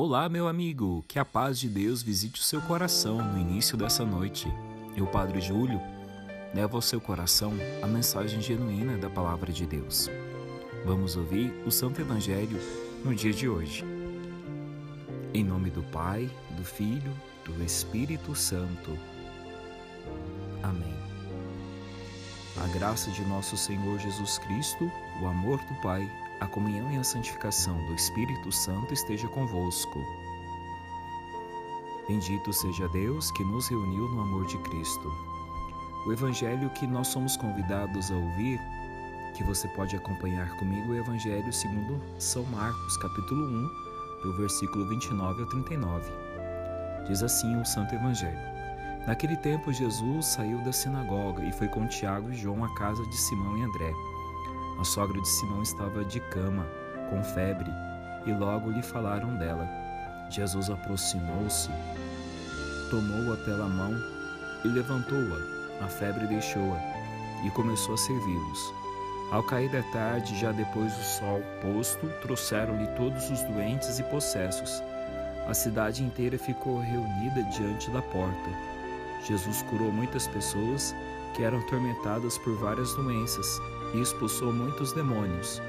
Olá, meu amigo, que a paz de Deus visite o seu coração no início dessa noite. Eu, Padre Júlio, levo ao seu coração a mensagem genuína da Palavra de Deus. Vamos ouvir o Santo Evangelho no dia de hoje. Em nome do Pai, do Filho, do Espírito Santo. Amém. A graça de nosso Senhor Jesus Cristo, o amor do Pai, a comunhão e a santificação do Espírito Santo esteja convosco. Bendito seja Deus que nos reuniu no amor de Cristo. O Evangelho que nós somos convidados a ouvir, que você pode acompanhar comigo, é o Evangelho segundo São Marcos, capítulo 1, do versículo 29 ao 39. Diz assim o Santo Evangelho. Naquele tempo, Jesus saiu da sinagoga e foi com Tiago e João à casa de Simão e André. A sogra de Simão estava de cama, com febre, e logo lhe falaram dela. Jesus aproximou-se, tomou-a pela mão e levantou-a. A febre deixou-a e começou a servi-los. Ao cair da tarde, já depois do sol posto, trouxeram-lhe todos os doentes e possessos. A cidade inteira ficou reunida diante da porta. Jesus curou muitas pessoas que eram atormentadas por várias doenças e expulsou muitos demônios.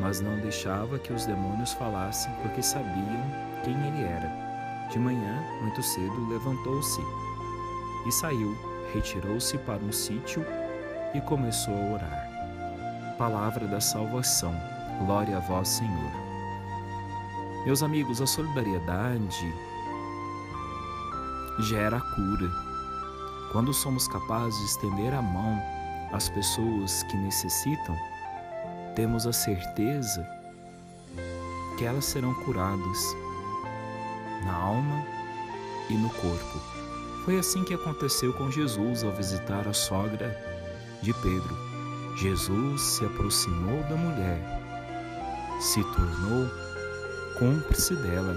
Mas não deixava que os demônios falassem porque sabiam quem ele era. De manhã, muito cedo, levantou-se e saiu, retirou-se para um sítio e começou a orar. Palavra da salvação. Glória a vós, Senhor. Meus amigos, a solidariedade gera cura. Quando somos capazes de estender a mão às pessoas que necessitam, temos a certeza que elas serão curadas na alma e no corpo. Foi assim que aconteceu com Jesus ao visitar a sogra de Pedro. Jesus se aproximou da mulher, se tornou cúmplice dela.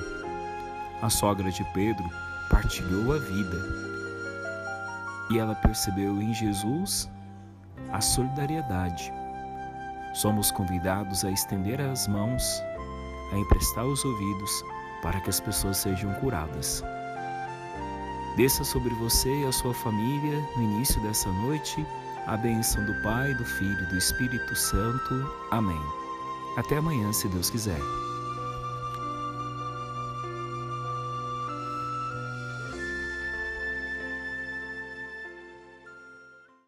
A sogra de Pedro partilhou a vida e ela percebeu em Jesus a solidariedade. Somos convidados a estender as mãos, a emprestar os ouvidos para que as pessoas sejam curadas. Desça sobre você e a sua família no início dessa noite a bênção do Pai, do Filho e do Espírito Santo. Amém. Até amanhã, se Deus quiser.